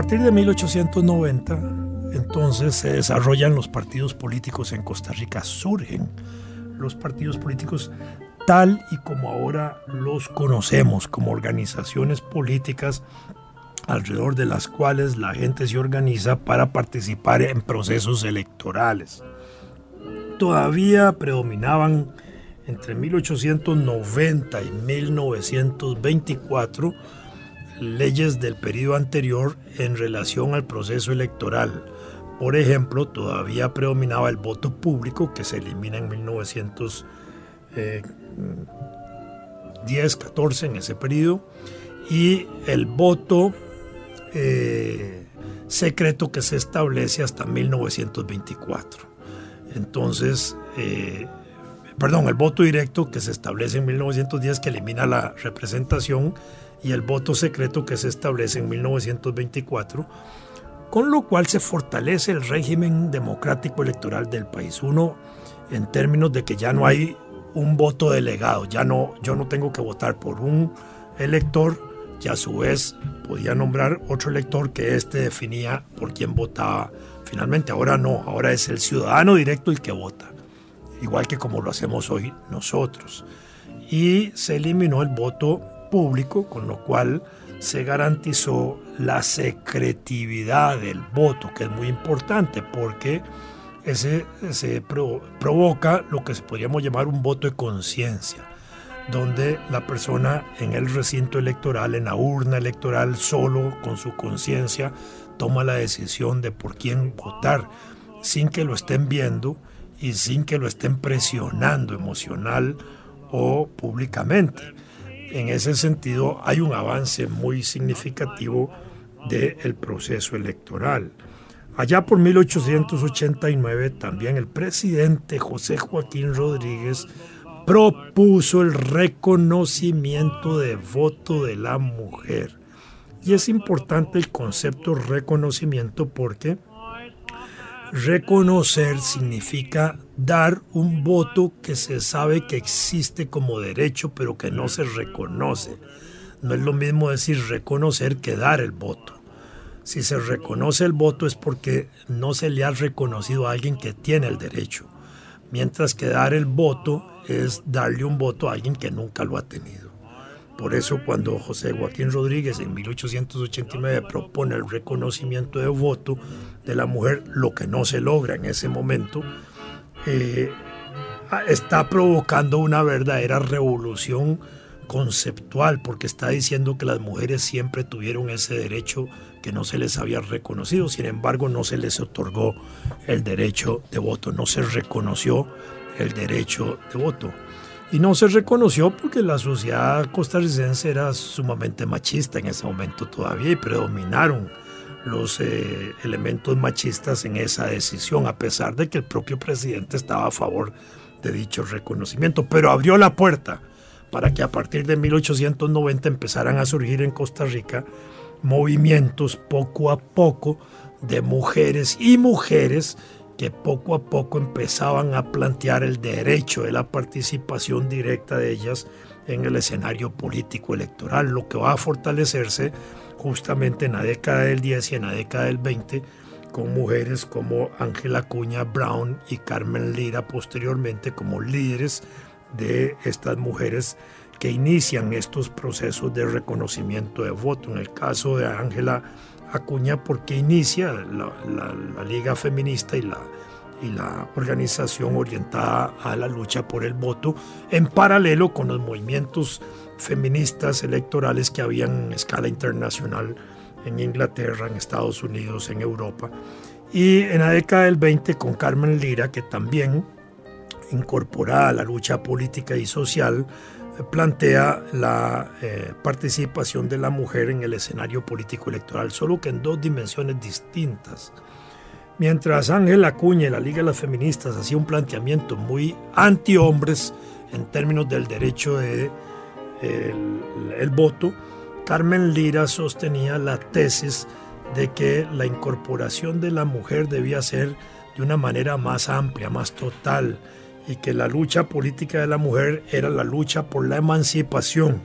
Partir de 1890, entonces se desarrollan los partidos políticos en Costa Rica, surgen los partidos políticos tal y como ahora los conocemos como organizaciones políticas alrededor de las cuales la gente se organiza para participar en procesos electorales. Todavía predominaban entre 1890 y 1924 leyes del periodo anterior en relación al proceso electoral. Por ejemplo, todavía predominaba el voto público, que se elimina en 1910, 14 en ese periodo, y el voto eh, secreto que se establece hasta 1924. Entonces, eh, perdón, el voto directo que se establece en 1910 que elimina la representación y el voto secreto que se establece en 1924, con lo cual se fortalece el régimen democrático electoral del país. Uno, en términos de que ya no hay un voto delegado, ya no, yo no tengo que votar por un elector que a su vez podía nombrar otro elector que éste definía por quién votaba finalmente. Ahora no, ahora es el ciudadano directo el que vota, igual que como lo hacemos hoy nosotros. Y se eliminó el voto público, con lo cual se garantizó la secretividad del voto, que es muy importante porque ese se provoca lo que podríamos llamar un voto de conciencia, donde la persona en el recinto electoral, en la urna electoral, solo con su conciencia, toma la decisión de por quién votar, sin que lo estén viendo y sin que lo estén presionando emocional o públicamente en ese sentido hay un avance muy significativo del proceso electoral. Allá por 1889 también el presidente José Joaquín Rodríguez propuso el reconocimiento de voto de la mujer. Y es importante el concepto reconocimiento porque Reconocer significa dar un voto que se sabe que existe como derecho pero que no se reconoce. No es lo mismo decir reconocer que dar el voto. Si se reconoce el voto es porque no se le ha reconocido a alguien que tiene el derecho, mientras que dar el voto es darle un voto a alguien que nunca lo ha tenido. Por eso cuando José Joaquín Rodríguez en 1889 propone el reconocimiento de voto de la mujer, lo que no se logra en ese momento, eh, está provocando una verdadera revolución conceptual, porque está diciendo que las mujeres siempre tuvieron ese derecho que no se les había reconocido, sin embargo no se les otorgó el derecho de voto, no se reconoció el derecho de voto. Y no se reconoció porque la sociedad costarricense era sumamente machista en ese momento todavía y predominaron los eh, elementos machistas en esa decisión, a pesar de que el propio presidente estaba a favor de dicho reconocimiento, pero abrió la puerta para que a partir de 1890 empezaran a surgir en Costa Rica movimientos poco a poco de mujeres y mujeres que poco a poco empezaban a plantear el derecho de la participación directa de ellas en el escenario político electoral, lo que va a fortalecerse justamente en la década del 10 y en la década del 20 con mujeres como Ángela Cuña Brown y Carmen Lira posteriormente como líderes de estas mujeres que inician estos procesos de reconocimiento de voto. En el caso de Ángela Acuña porque inicia la, Liga Feminista y la, y la organización orientada a la lucha por el voto, en paralelo con los movimientos feministas electorales que habían en escala internacional en Inglaterra, en Estados Unidos, en Europa. Y en la década del 20 con Carmen Lira, que también incorporada a la lucha política y social, plantea la eh, participación de la mujer en el escenario político electoral, solo que en dos dimensiones distintas. Mientras Ángel Acuña y la Liga de las Feministas hacía un planteamiento muy anti-hombres en términos del derecho de el, voto, Carmen Lira sostenía la tesis de que la incorporación de la mujer debía ser de una manera más amplia, más total, y que la lucha política de la mujer era la lucha por la emancipación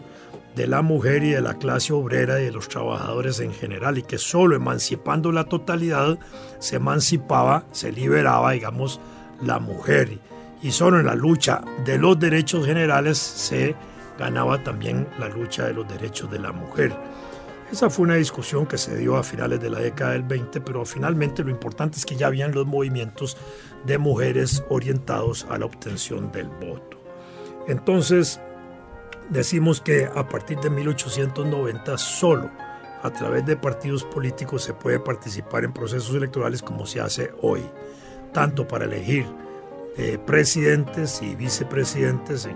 de la mujer y de la clase obrera y de los trabajadores en general, y que solo emancipando la totalidad se emancipaba, se liberaba, digamos, la mujer. Y solo en la lucha de los derechos generales se ganaba también la lucha de los derechos de la mujer. Esa fue una discusión que se dio a finales de la década del 20, pero finalmente lo importante es que ya habían los movimientos de mujeres orientados a la obtención del voto. Entonces, decimos que a partir de 1890 solo a través de partidos políticos se puede participar en procesos electorales como se hace hoy, tanto para elegir eh, presidentes y vicepresidentes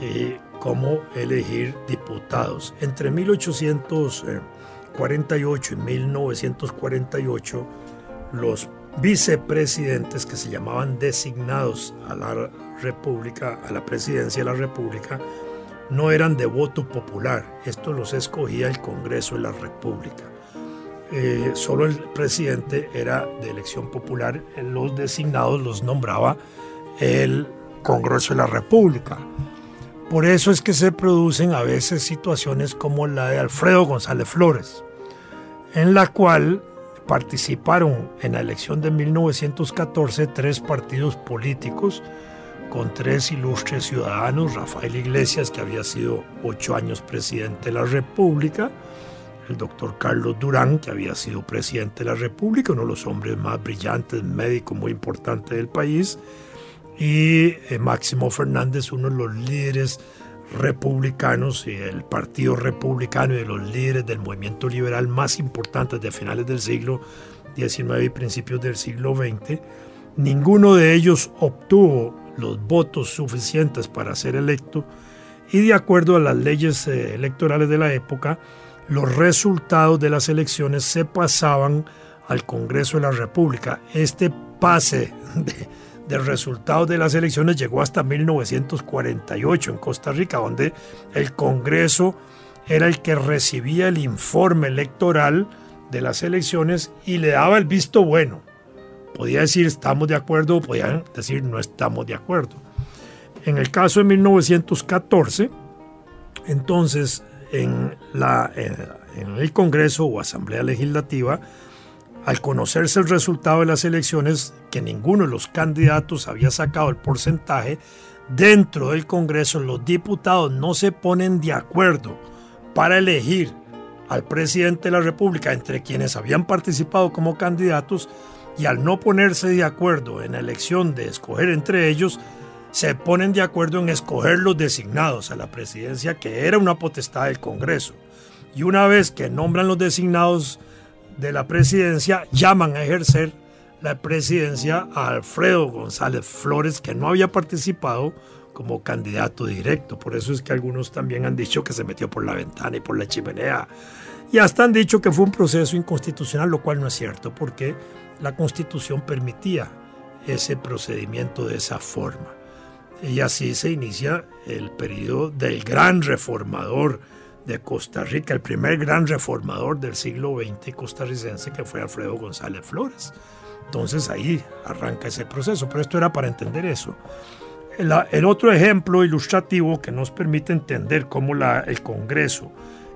eh, como elegir diputados. Entre 1848 y 1948, los vicepresidentes que se llamaban designados a la República, a la presidencia de la República, no eran de voto popular. Esto los escogía el Congreso de la República. Eh, solo el presidente era de elección popular. Los designados los nombraba el Congreso de la República. Por eso es que se producen a veces situaciones como la de Alfredo González Flores, en la cual participaron en la elección de 1914 tres partidos políticos con tres ilustres ciudadanos, Rafael Iglesias, que había sido ocho años presidente de la República, el doctor Carlos Durán, que había sido presidente de la República, uno de los hombres más brillantes, médico muy importante del país, y eh, Máximo Fernández, uno de los líderes republicanos y el Partido Republicano y de los líderes del movimiento liberal más importantes de finales del siglo XIX y principios del siglo XX, ninguno de ellos obtuvo los votos suficientes para ser electo y de acuerdo a las leyes eh, electorales de la época, los resultados de las elecciones se pasaban al Congreso de la República. Este pase de, del resultado de las elecciones llegó hasta 1948 en Costa Rica, donde el Congreso era el que recibía el informe electoral de las elecciones y le daba el visto bueno. Podía decir estamos de acuerdo o podía decir no estamos de acuerdo. En el caso de 1914, entonces en, la, en el Congreso o Asamblea Legislativa, al conocerse el resultado de las elecciones, que ninguno de los candidatos había sacado el porcentaje, dentro del Congreso los diputados no se ponen de acuerdo para elegir al presidente de la República entre quienes habían participado como candidatos y al no ponerse de acuerdo en la elección de escoger entre ellos, se ponen de acuerdo en escoger los designados a la presidencia, que era una potestad del Congreso. Y una vez que nombran los designados de la presidencia llaman a ejercer la presidencia a Alfredo González Flores, que no había participado como candidato directo. Por eso es que algunos también han dicho que se metió por la ventana y por la chimenea. Y hasta han dicho que fue un proceso inconstitucional, lo cual no es cierto, porque la constitución permitía ese procedimiento de esa forma. Y así se inicia el periodo del gran reformador de Costa Rica, el primer gran reformador del siglo XX costarricense que fue Alfredo González Flores. Entonces ahí arranca ese proceso, pero esto era para entender eso. El, otro ejemplo ilustrativo que nos permite entender cómo la, el Congreso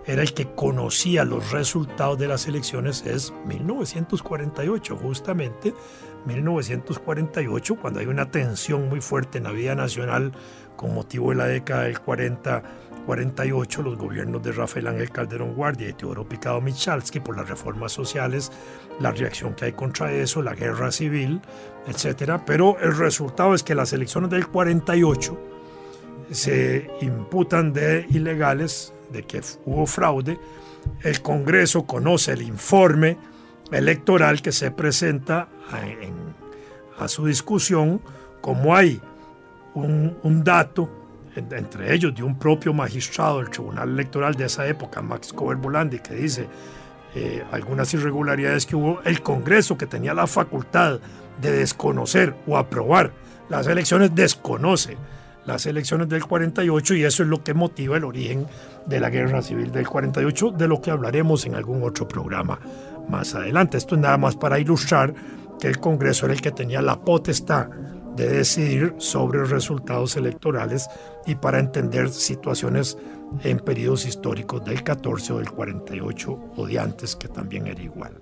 era el que conocía los resultados de las elecciones es 1948, justamente 1948, cuando hay una tensión muy fuerte en la vida nacional con motivo de la década del 40 48 los gobiernos de Rafael Ángel Calderón Guardia y Teodoro Picado Michalski por las reformas sociales, la reacción que hay contra eso, la guerra civil, etc. Pero el resultado es que las elecciones del 48 se imputan de ilegales, de que hubo fraude. El Congreso conoce el informe electoral que se presenta a, su discusión, como hay un, dato, entre ellos de un propio magistrado del Tribunal Electoral de esa época, Max Cover Bolandi, que dice eh, algunas irregularidades que hubo, el Congreso que tenía la facultad de desconocer o aprobar las elecciones desconoce las elecciones del 48 y eso es lo que motiva el origen de la guerra civil del 48, de lo que hablaremos en algún otro programa más adelante. Esto es nada más para ilustrar que el Congreso era el que tenía la potestad de decidir sobre resultados electorales y para entender situaciones en periodos históricos del 14 o del 48 o de antes, que también era igual.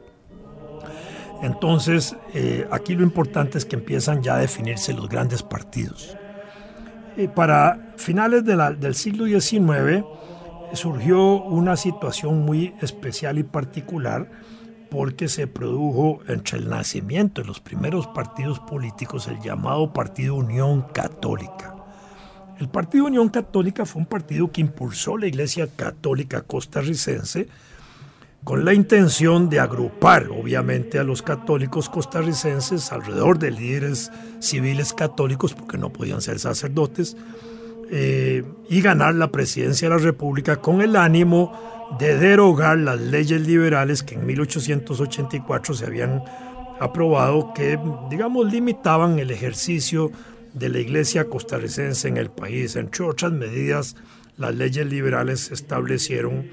Entonces, eh, aquí lo importante es que empiezan ya a definirse los grandes partidos. Para finales del siglo XIX surgió una situación muy especial y particular porque se produjo entre el nacimiento de los primeros partidos políticos el llamado Partido Unión Católica. El Partido Unión Católica fue un partido que impulsó la Iglesia Católica costarricense con la intención de agrupar, obviamente, a los católicos costarricenses alrededor de líderes civiles católicos, porque no podían ser sacerdotes, eh, y ganar la presidencia de la República con el ánimo de derogar las leyes liberales que en 1884 se habían aprobado, que, digamos, limitaban el ejercicio de la iglesia costarricense en el país. Entre otras medidas, las leyes liberales establecieron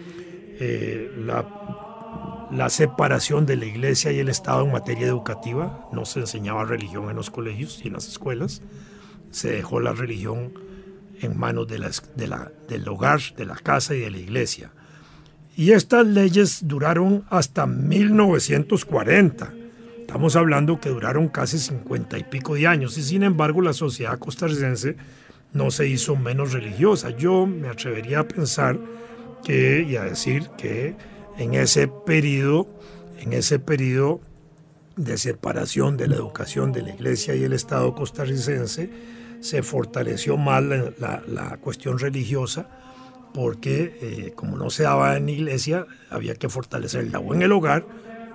eh, la, la, separación de la iglesia y el Estado en materia educativa. No se enseñaba religión en los colegios y en las escuelas. Se dejó la religión en manos de de la, del hogar, de la casa y de la iglesia. Y estas leyes duraron hasta 1940. Estamos hablando que duraron casi 50 y pico de años y sin embargo la sociedad costarricense no se hizo menos religiosa. Yo me atrevería a pensar que y a decir que en ese periodo, en ese periodo de separación de la educación de la iglesia y el Estado costarricense, se fortaleció más la, cuestión religiosa porque eh, como no se daba en iglesia, había que fortalecerla o en el hogar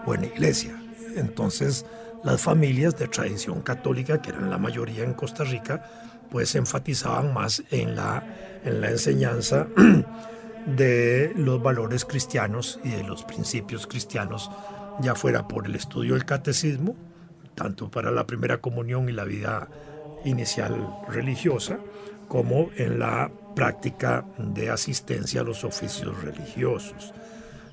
o en la iglesia. Entonces las familias de tradición católica, que eran la mayoría en Costa Rica, pues enfatizaban más en la, en la enseñanza de los valores cristianos y de los principios cristianos, ya fuera por el estudio del catecismo, tanto para la primera comunión y la vida inicial religiosa, como en la práctica de asistencia a los oficios religiosos.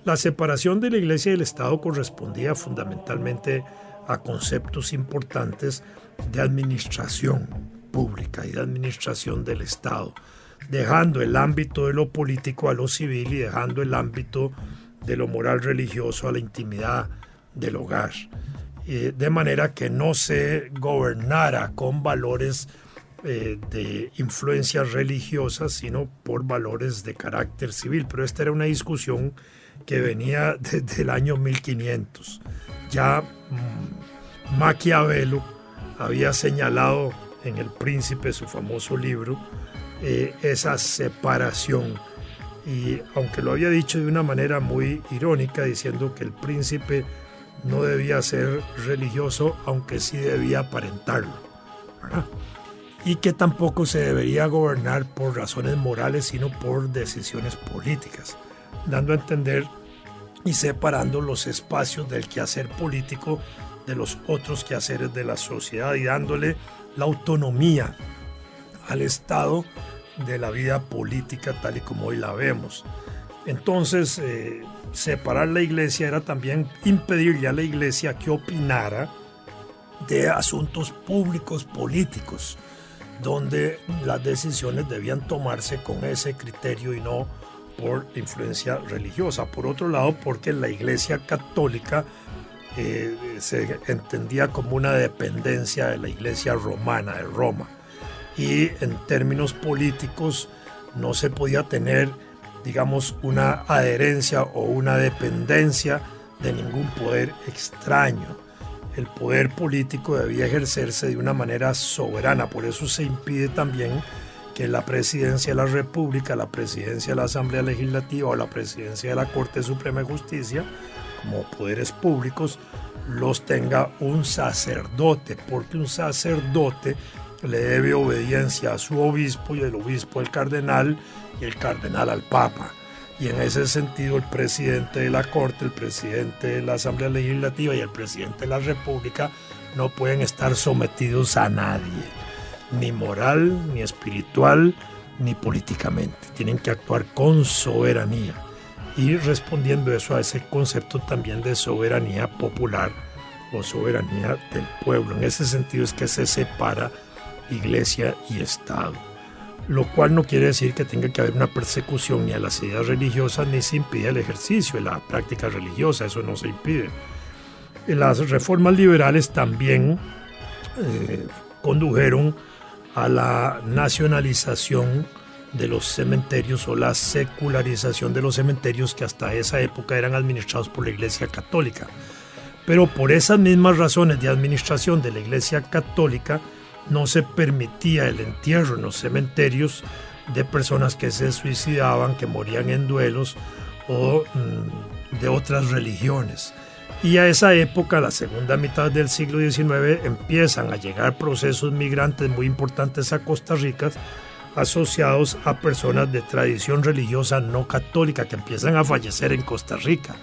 La separación de la Iglesia y el Estado correspondía fundamentalmente a conceptos importantes de administración pública y de administración del Estado, dejando el ámbito de lo político a lo civil y dejando el ámbito de lo moral religioso a la intimidad del hogar. Eh, de manera que no se gobernara con valores eh, de influencia religiosa, sino por valores de carácter civil. Pero esta era una discusión que venía desde el año 1500. Ya mm, Maquiavelo había señalado en El Príncipe, su famoso libro, eh, esa separación. Y aunque lo había dicho de una manera muy irónica, diciendo que el príncipe no debía ser religioso, aunque sí debía aparentarlo. Y que tampoco se debería gobernar por razones morales, sino por decisiones políticas, dando a entender y separando los espacios del quehacer político de los otros quehaceres de la sociedad y dándole la autonomía al Estado de la vida política tal y como hoy la vemos. Entonces, eh, separar la iglesia era también impedirle a la iglesia que opinara de asuntos públicos políticos, donde las decisiones debían tomarse con ese criterio y no por influencia religiosa. Por otro lado, porque la iglesia católica eh, se entendía como una dependencia de la iglesia romana, de Roma y en términos políticos no se podía tener, digamos, una adherencia o una dependencia de ningún poder extraño. El poder político debía ejercerse de una manera soberana, por eso se impide también que la presidencia de la República, la presidencia de la Asamblea Legislativa o la presidencia de la Corte Suprema de Justicia como poderes públicos los tenga un sacerdote, porque un sacerdote le debe obediencia a su obispo y el obispo al cardenal y el cardenal al papa. Y en ese sentido el presidente de la Corte, el presidente de la Asamblea Legislativa y el presidente de la República no pueden estar sometidos a nadie, ni moral, ni espiritual, ni políticamente. Tienen que actuar con soberanía y respondiendo eso a ese concepto también de soberanía popular o soberanía del pueblo. En ese sentido es que se separa iglesia y Estado. Lo cual no quiere decir que tenga que haber una persecución ni a las ideas religiosas ni se impide el ejercicio de la práctica religiosa, eso no se impide. Las reformas liberales también eh, condujeron a la nacionalización de los cementerios o la secularización de los cementerios que hasta esa época eran administrados por la Iglesia Católica. Pero por esas mismas razones de administración de la Iglesia Católica no se permitía el entierro en los cementerios de personas que se suicidaban, que morían en duelos o mm, de otras religiones. Y a esa época, la segunda mitad del siglo XIX, empiezan a llegar procesos migrantes muy importantes a Costa Rica asociados a personas de tradición religiosa no católica que empiezan a fallecer en Costa Rica.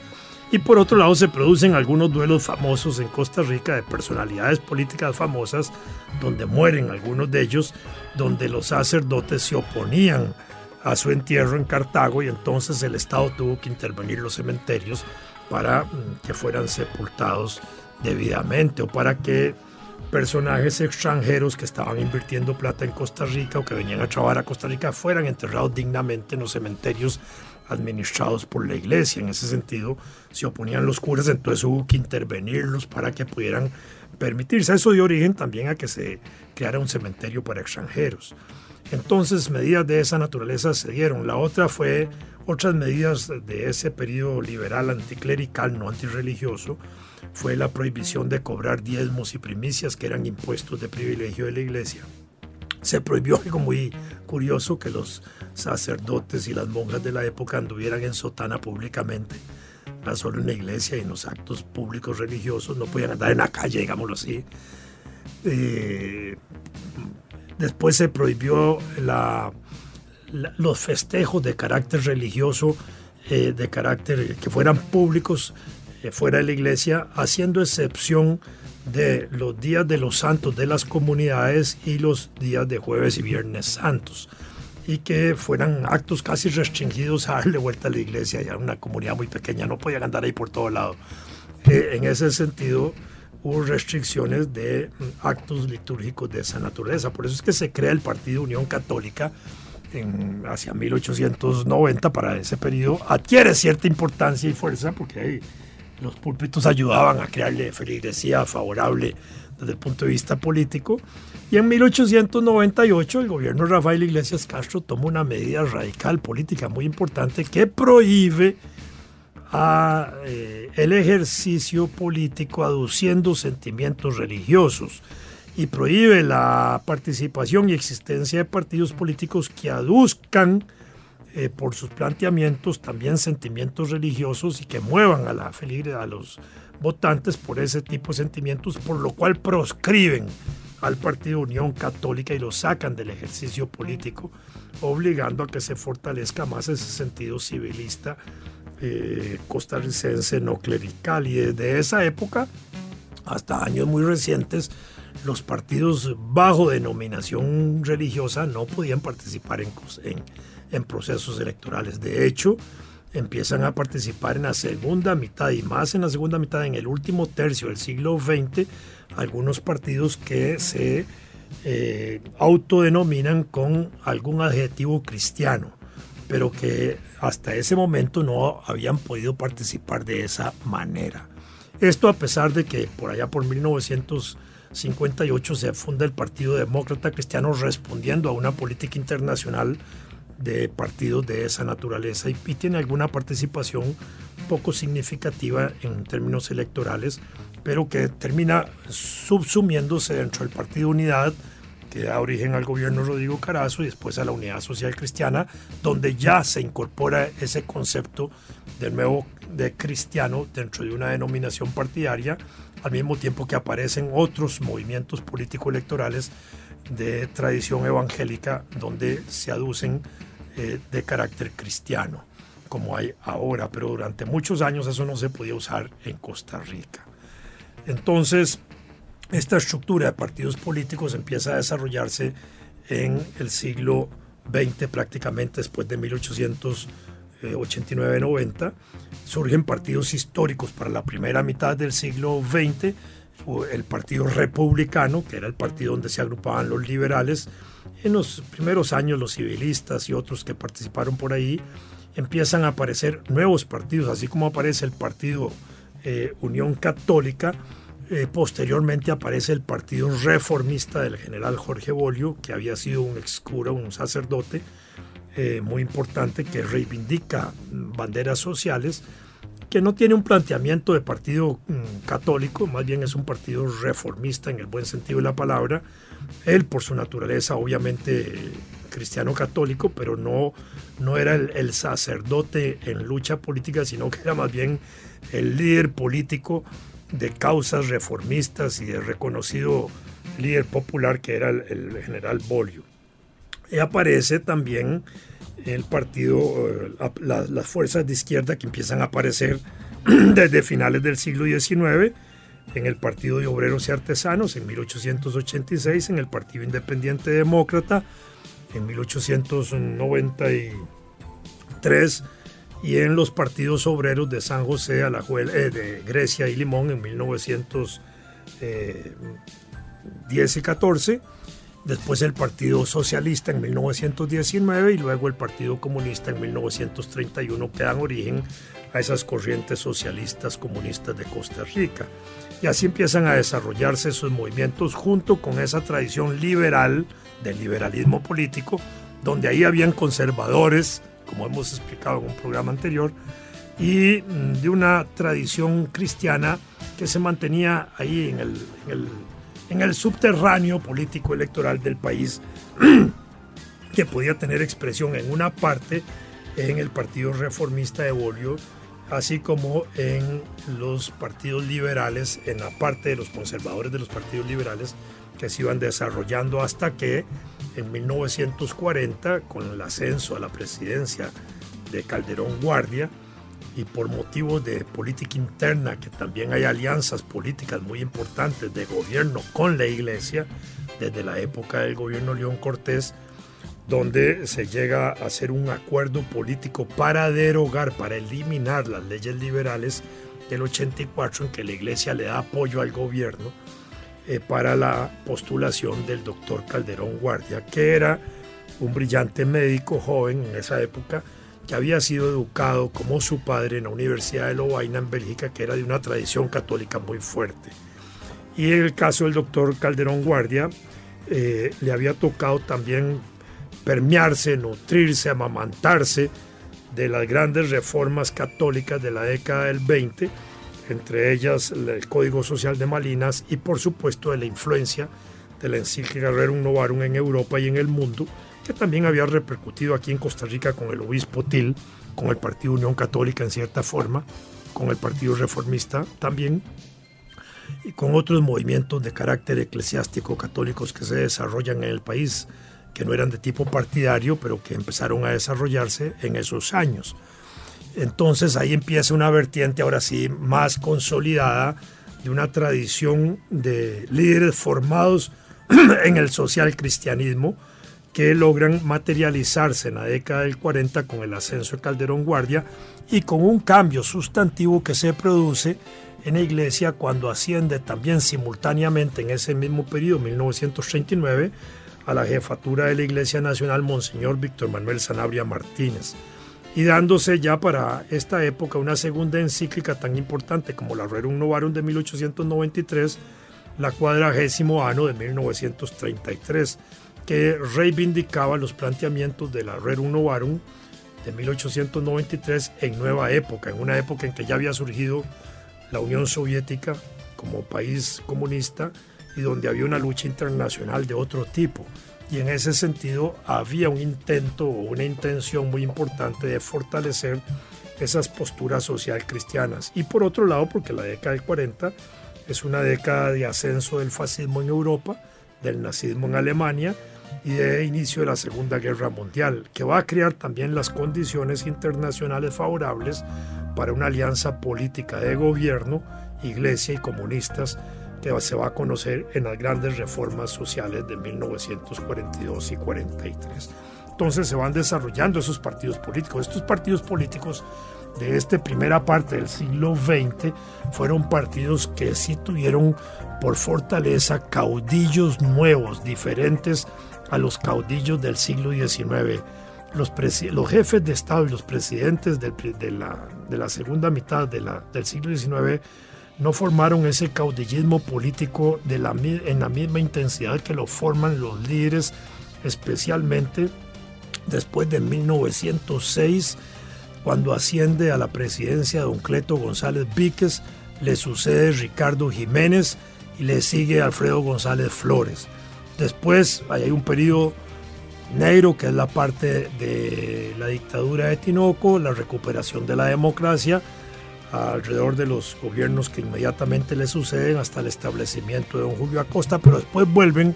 Y por otro lado se producen algunos duelos famosos en Costa Rica de personalidades políticas famosas, donde mueren algunos de ellos, donde los sacerdotes se oponían a su entierro en Cartago y entonces el Estado tuvo que intervenir los cementerios para mm, que fueran sepultados debidamente o para que personajes extranjeros que estaban invirtiendo plata en Costa Rica o que venían a trabajar a Costa Rica fueran enterrados dignamente en los cementerios administrados por la iglesia. En ese sentido, se oponían los curas, entonces hubo que intervenirlos para que pudieran permitirse. Eso dio origen también a que se creara un cementerio para extranjeros. Entonces, medidas de esa naturaleza se dieron. La otra fue otras medidas de ese periodo liberal anticlerical, no antirreligioso, fue la prohibición de cobrar diezmos y primicias, que eran impuestos de privilegio de la iglesia. Se prohibió algo muy curioso, que los sacerdotes y las monjas de la época anduvieran en sotana públicamente, no solo en la iglesia y en los actos públicos religiosos, no podían andar en la calle, digámoslo así. Eh, después se prohibió los festejos de carácter religioso, eh, de carácter que fueran públicos fuera de la iglesia, haciendo excepción de los días de los santos de las comunidades y los días de jueves y viernes santos y que fueran actos casi restringidos a darle vuelta a la iglesia, ya una comunidad muy pequeña, no podían andar ahí por todo lado. Eh, en ese sentido, hubo restricciones de mm, actos litúrgicos de esa naturaleza. Por eso es que se crea el Partido Unión Católica en, hacia 1890, para ese periodo, adquiere cierta importancia y fuerza, porque hay los púlpitos ayudaban a crearle feligresía favorable desde el punto de vista político. Y en 1898 el gobierno Rafael Iglesias Castro toma una medida radical política muy importante que prohíbe eh, el ejercicio político aduciendo sentimientos religiosos y prohíbe la participación y existencia de partidos políticos que aduzcan eh, por sus planteamientos también sentimientos religiosos y que muevan a la a los votantes por ese tipo de sentimientos, por lo cual proscriben al Partido Unión Católica y lo sacan del ejercicio político, obligando a que se fortalezca más ese sentido civilista eh, costarricense no clerical. Y desde esa época hasta años muy recientes, los partidos bajo denominación religiosa no podían participar en en procesos electorales. De hecho, empiezan a participar en la segunda mitad y más en la segunda mitad, en el último tercio del siglo XX, algunos partidos que se eh, autodenominan con algún adjetivo cristiano, pero que hasta ese momento no habían podido participar de esa manera. Esto a pesar de que por allá por 1958 se funda el Partido Demócrata Cristiano respondiendo a una política internacional de partidos de esa naturaleza y, tiene alguna participación poco significativa en términos electorales, pero que termina subsumiéndose dentro del Partido Unidad, que da origen al gobierno Rodrigo Carazo y después a la Unidad Social Cristiana, donde ya se incorpora ese concepto del nuevo de cristiano dentro de una denominación partidaria, al mismo tiempo que aparecen otros movimientos político-electorales de tradición evangélica donde se aducen eh, de carácter cristiano, como hay ahora, pero durante muchos años eso no se podía usar en Costa Rica. Entonces, esta estructura de partidos políticos empieza a desarrollarse en el siglo XX, prácticamente después de 1889-90. Surgen partidos históricos para la primera mitad del siglo XX, el Partido Republicano, que era el partido donde se agrupaban los liberales. En los primeros años los civilistas y otros que participaron por ahí empiezan a aparecer nuevos partidos, así como aparece el Partido eh, Unión Católica, eh, posteriormente aparece el Partido Reformista del general Jorge Bolio, que había sido un excura, un sacerdote eh, muy importante que reivindica banderas sociales, que no tiene un planteamiento de partido mm, católico, más bien es un partido reformista en el buen sentido de la palabra. Él, por su naturaleza, obviamente cristiano católico, pero no, no era el sacerdote en lucha política, sino que era más bien el líder político de causas reformistas y de reconocido líder popular que era el, general Bolio. Y aparece también el partido, eh, las fuerzas de izquierda que empiezan a aparecer desde finales del siglo XIX, en el Partido de Obreros y Artesanos en 1886, en el Partido Independiente Demócrata en 1893 y en los partidos obreros de San José, eh, de Grecia y Limón en 1910 eh, y 14, después el Partido Socialista en 1919 y luego el Partido Comunista en 1931 que dan origen a esas corrientes socialistas comunistas de Costa Rica. Y así empiezan a desarrollarse esos movimientos junto con esa tradición liberal del liberalismo político, donde ahí habían conservadores, como hemos explicado en un programa anterior, y mm, de una tradición cristiana que se mantenía ahí en el, en el, subterráneo político electoral del país, que podía tener expresión en una parte en el Partido Reformista de Bolio, así como en los partidos liberales, en la parte de los conservadores de los partidos liberales, que se iban desarrollando hasta que en 1940, con el ascenso a la presidencia de Calderón Guardia, y por motivos de política interna, que también hay alianzas políticas muy importantes de gobierno con la iglesia, desde la época del gobierno León Cortés, donde se llega a hacer un acuerdo político para derogar, para eliminar las leyes liberales del 84 en que la iglesia le da apoyo al gobierno eh, para la postulación del doctor Calderón Guardia, que era un brillante médico joven en esa época, que había sido educado como su padre en la Universidad de Lovaina en Bélgica, que era de una tradición católica muy fuerte. Y en el caso del doctor Calderón Guardia, eh, le había tocado también permearse, nutrirse, amamantarse de las grandes reformas católicas de la década del 20 entre ellas el Código Social de Malinas y por supuesto de la influencia de la encíclica Rerum Novarum en Europa y en el mundo, que también había repercutido aquí en Costa Rica con el obispo Til, con el Partido Unión Católica en cierta forma, con el Partido Reformista también, y con otros movimientos de carácter eclesiástico católicos que se desarrollan en el país, que no eran de tipo partidario, pero que empezaron a desarrollarse en esos años. Entonces ahí empieza una vertiente ahora sí más consolidada de una tradición de líderes formados en el social cristianismo que logran materializarse en la década del 40 con el ascenso de Calderón Guardia y con un cambio sustantivo que se produce en la iglesia cuando asciende también simultáneamente en ese mismo periodo, 1939, a la jefatura de la Iglesia Nacional Monseñor Víctor Manuel Sanabria Martínez y dándose ya para esta época una segunda encíclica tan importante como la Rerum Novarum de 1893, la cuadragésimo ano de 1933, que reivindicaba los planteamientos de la Rerum Novarum de 1893 en nueva época, en una época en que ya había surgido la Unión Soviética como país comunista y donde había una lucha internacional de otro tipo y en ese sentido había un intento o una intención muy importante de fortalecer esas posturas social cristianas. Y por otro lado, porque la década del 40 es una década de ascenso del fascismo en Europa, del nazismo en Alemania y de inicio de la Segunda Guerra Mundial, que va a crear también las condiciones internacionales favorables para una alianza política de gobierno, iglesia y comunistas que se va a conocer en las grandes reformas sociales de 1942 y 43. Entonces se van desarrollando esos partidos políticos. Estos partidos políticos de esta primera parte del siglo XX fueron partidos que sí tuvieron por fortaleza caudillos nuevos, diferentes a los caudillos del siglo XIX. Los, jefes de Estado y los presidentes de, la, segunda mitad del siglo XIX no formaron ese caudillismo político de la, en la misma intensidad que lo forman los líderes, especialmente después de 1906, cuando asciende a la presidencia don Cleto González Víquez, le sucede Ricardo Jiménez y le sigue Alfredo González Flores. Después hay un periodo negro que es la parte de la dictadura de Tinoco, la recuperación de la democracia alrededor de los gobiernos que inmediatamente le suceden hasta el establecimiento de don Julio Acosta, pero después vuelven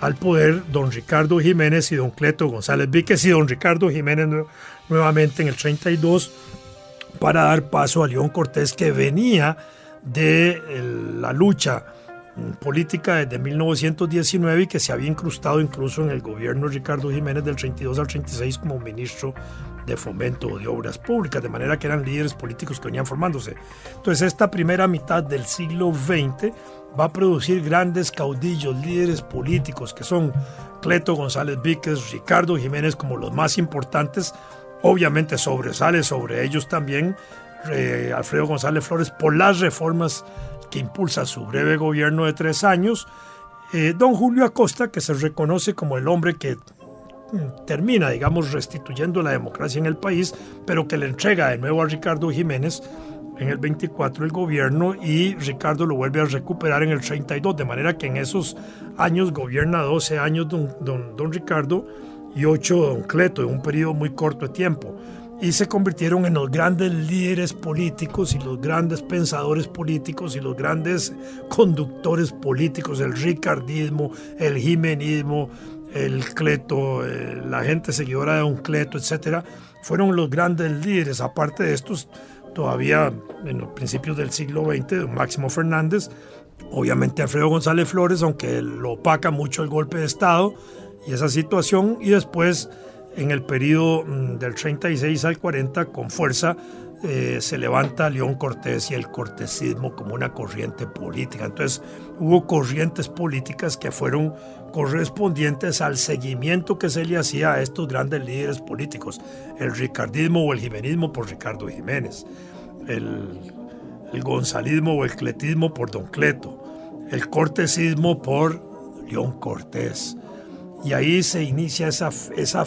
al poder don Ricardo Jiménez y don Cleto González Víquez y don Ricardo Jiménez nuevamente en el 32 para dar paso a León Cortés que venía de la lucha política desde 1919 y que se había incrustado incluso en el gobierno de Ricardo Jiménez del 32 al 36 como ministro de fomento de obras públicas, de manera que eran líderes políticos que venían formándose. Entonces esta primera mitad del siglo XX va a producir grandes caudillos, líderes políticos que son Cleto González Víquez, Ricardo Jiménez como los más importantes. Obviamente sobresale sobre ellos también eh, Alfredo González Flores por las reformas que impulsa su breve gobierno de tres años. Eh, don Julio Acosta, que se reconoce como el hombre que mm, termina, digamos, restituyendo la democracia en el país, pero que le entrega de nuevo a Ricardo Jiménez en el 24 el gobierno y Ricardo lo vuelve a recuperar en el 32, de manera que en esos años gobierna 12 años don, don, Ricardo y 8 don Cleto, en un periodo muy corto de tiempo. Y se convirtieron en los grandes líderes políticos y los grandes pensadores políticos y los grandes conductores políticos, el ricardismo, el jimenismo, el Cleto, eh, la gente seguidora de don Cleto, etc. Fueron los grandes líderes. Aparte de estos, todavía en los principios del siglo XX, Máximo Fernández, obviamente Alfredo González Flores, aunque lo opaca mucho el golpe de Estado y esa situación, y después en el periodo mm, del 36 al 40 con fuerza eh, se levanta León Cortés y el cortesismo como una corriente política. Entonces hubo corrientes políticas que fueron correspondientes al seguimiento que se le hacía a estos grandes líderes políticos, el ricardismo o el jimenismo por Ricardo Jiménez, el, el gonzalismo o el cletismo por Don Cleto, el cortesismo por León Cortés. Y ahí se inicia esa, esa,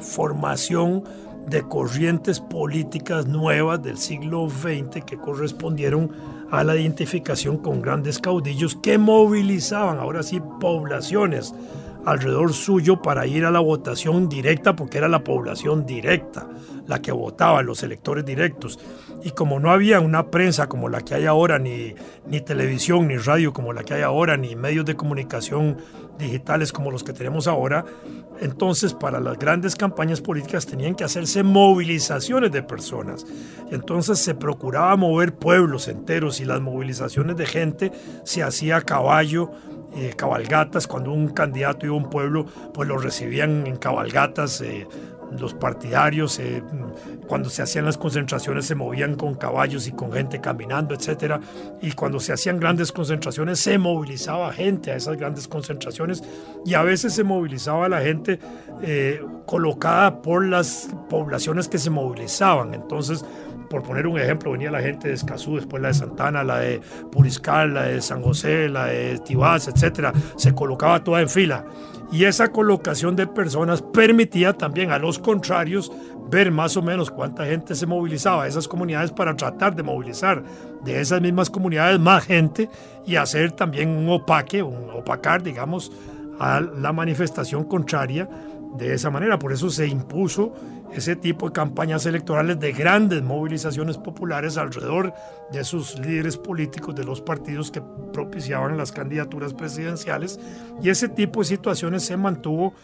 formación de corrientes políticas nuevas del siglo XX que correspondieron a la identificación con grandes caudillos que movilizaban ahora sí poblaciones alrededor suyo para ir a la votación directa porque era la población directa la que votaba, los electores directos. Y como no había una prensa como la que hay ahora, ni, ni televisión, ni radio como la que hay ahora, ni medios de comunicación digitales como los que tenemos ahora, entonces para las grandes campañas políticas tenían que hacerse movilizaciones de personas. Entonces se procuraba mover pueblos enteros y las movilizaciones de gente se hacía a caballo, eh, cabalgatas, cuando un candidato iba a un pueblo, pues lo recibían en cabalgatas. Eh, los partidarios, eh, cuando se hacían las concentraciones se movían con caballos y con gente caminando, etc. Y cuando se hacían grandes concentraciones se movilizaba gente a esas grandes concentraciones y a veces se movilizaba la gente eh, colocada por las poblaciones que se movilizaban. Entonces, por poner un ejemplo, venía la gente de Escazú, después la de Santana, la de Puriscal, la de San José, la de Tibás, etc. Se colocaba toda en fila y esa colocación de personas permitía también a los contrarios ver más o menos cuánta gente se movilizaba a esas comunidades para tratar de movilizar de esas mismas comunidades más gente y hacer también un opaque, un opacar, digamos, a la manifestación contraria de esa manera. Por eso se impuso ese tipo de campañas electorales de grandes movilizaciones populares alrededor de sus líderes políticos de los partidos que propiciaban las candidaturas presidenciales. Y ese tipo de situaciones se mantuvo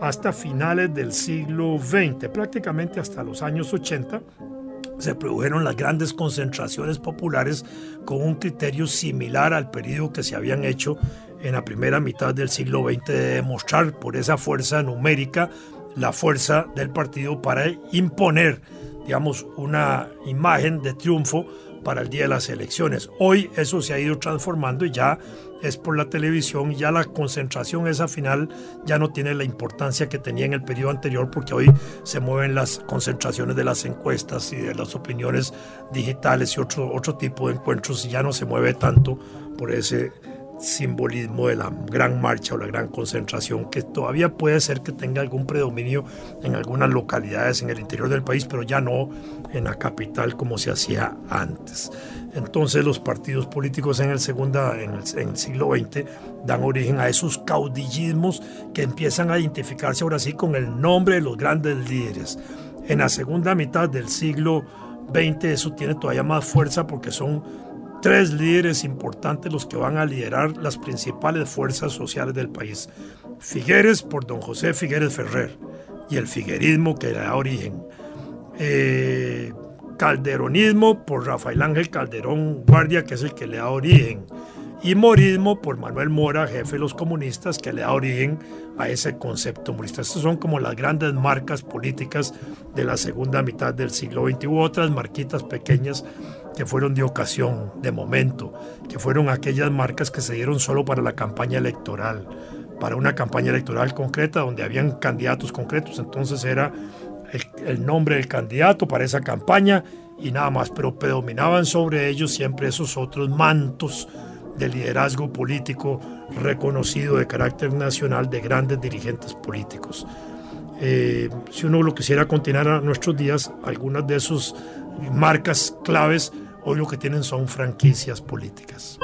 hasta finales del siglo XX, prácticamente hasta los años 80 se produjeron las grandes concentraciones populares con un criterio similar al periodo que se habían hecho en la primera mitad del siglo XX de demostrar por esa fuerza numérica la fuerza del partido para imponer, digamos, una imagen de triunfo para el día de las elecciones. Hoy eso se ha ido transformando y ya es por la televisión, ya la concentración esa final ya no tiene la importancia que tenía en el periodo anterior porque hoy se mueven las concentraciones de las encuestas y de las opiniones digitales y otro, otro tipo de encuentros y ya no se mueve tanto por ese simbolismo de la gran marcha o la gran concentración, que todavía puede ser que tenga algún predominio en algunas localidades en el interior del país, pero ya no en la capital como se hacía antes. Entonces los partidos políticos en el, segunda, en el, siglo XX dan origen a esos caudillismos que empiezan a identificarse ahora sí con el nombre de los grandes líderes. En la segunda mitad del siglo XX eso tiene todavía más fuerza porque son tres líderes importantes los que van a liderar las principales fuerzas sociales del país. Figueres por don José Figueres Ferrer y el figuerismo que le da origen. Eh, calderonismo por Rafael Ángel Calderón Guardia, que es el que le da origen. Y morismo por Manuel Mora, jefe de los comunistas, que le da origen a ese concepto morista. Estas son como las grandes marcas políticas de la segunda mitad del siglo XX. Hubo otras marquitas pequeñas que fueron de ocasión, de momento, que fueron aquellas marcas que se dieron solo para la campaña electoral, para una campaña electoral concreta donde habían candidatos concretos, entonces era el, nombre del candidato para esa campaña y nada más, pero predominaban sobre ellos siempre esos otros mantos de liderazgo político reconocido de carácter nacional de grandes dirigentes políticos. Eh, si uno lo quisiera continuar a nuestros días, algunas de sus marcas claves hoy lo que tienen son franquicias políticas.